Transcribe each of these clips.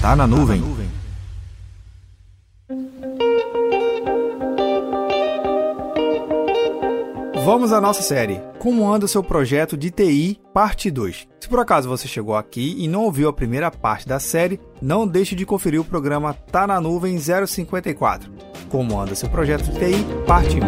Tá na nuvem. Vamos à nossa série. Como anda o seu projeto de TI, parte 2. Se por acaso você chegou aqui e não ouviu a primeira parte da série, não deixe de conferir o programa Tá na Nuvem 054. Como anda seu projeto de TI, parte 1.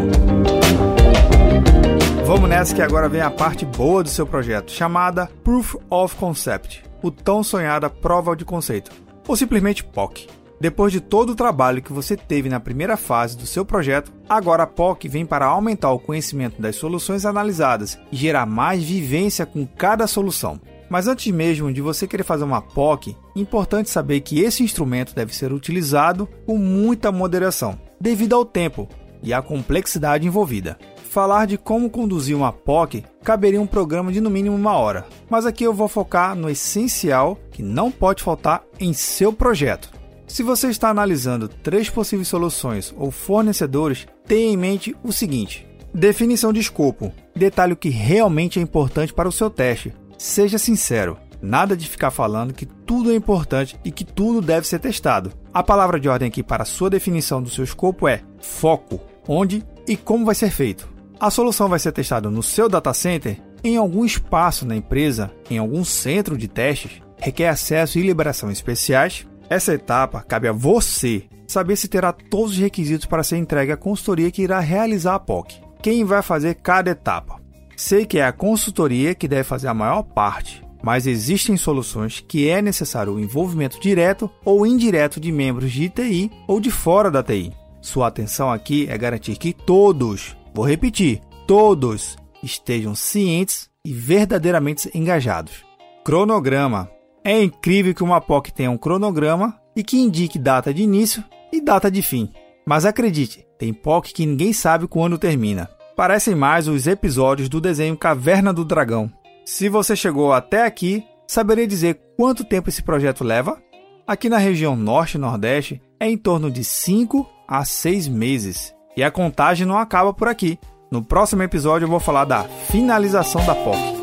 Vamos nessa que agora vem a parte boa do seu projeto, chamada Proof of Concept, o tão sonhada prova de conceito, ou simplesmente POC. Depois de todo o trabalho que você teve na primeira fase do seu projeto, agora a POC vem para aumentar o conhecimento das soluções analisadas e gerar mais vivência com cada solução. Mas antes mesmo de você querer fazer uma POC, é importante saber que esse instrumento deve ser utilizado com muita moderação, devido ao tempo e à complexidade envolvida. Falar de como conduzir uma POC caberia um programa de no mínimo uma hora, mas aqui eu vou focar no essencial que não pode faltar em seu projeto. Se você está analisando três possíveis soluções ou fornecedores, tenha em mente o seguinte: definição de escopo, detalhe que realmente é importante para o seu teste. Seja sincero, nada de ficar falando que tudo é importante e que tudo deve ser testado. A palavra de ordem aqui para a sua definição do seu escopo é foco, onde e como vai ser feito. A solução vai ser testada no seu data center, em algum espaço na empresa, em algum centro de testes, requer acesso e liberação especiais essa etapa cabe a você saber se terá todos os requisitos para ser entregue à consultoria que irá realizar a POC. Quem vai fazer cada etapa? Sei que é a consultoria que deve fazer a maior parte, mas existem soluções que é necessário o envolvimento direto ou indireto de membros de TI ou de fora da TI. Sua atenção aqui é garantir que todos, vou repetir, todos estejam cientes e verdadeiramente engajados. Cronograma é incrível que uma POC tenha um cronograma e que indique data de início e data de fim. Mas acredite, tem POC que ninguém sabe quando termina. Parecem mais os episódios do desenho Caverna do Dragão. Se você chegou até aqui, saberia dizer quanto tempo esse projeto leva? Aqui na região Norte e Nordeste é em torno de 5 a 6 meses. E a contagem não acaba por aqui. No próximo episódio eu vou falar da finalização da POC.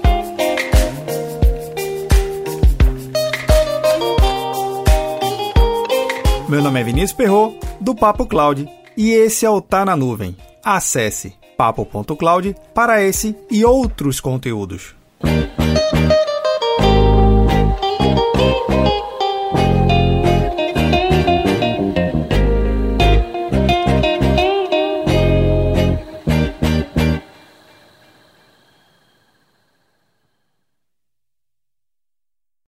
Meu nome é Vinícius Perro do Papo Cloud, e esse é o Tá na Nuvem. Acesse papo.cloud para esse e outros conteúdos.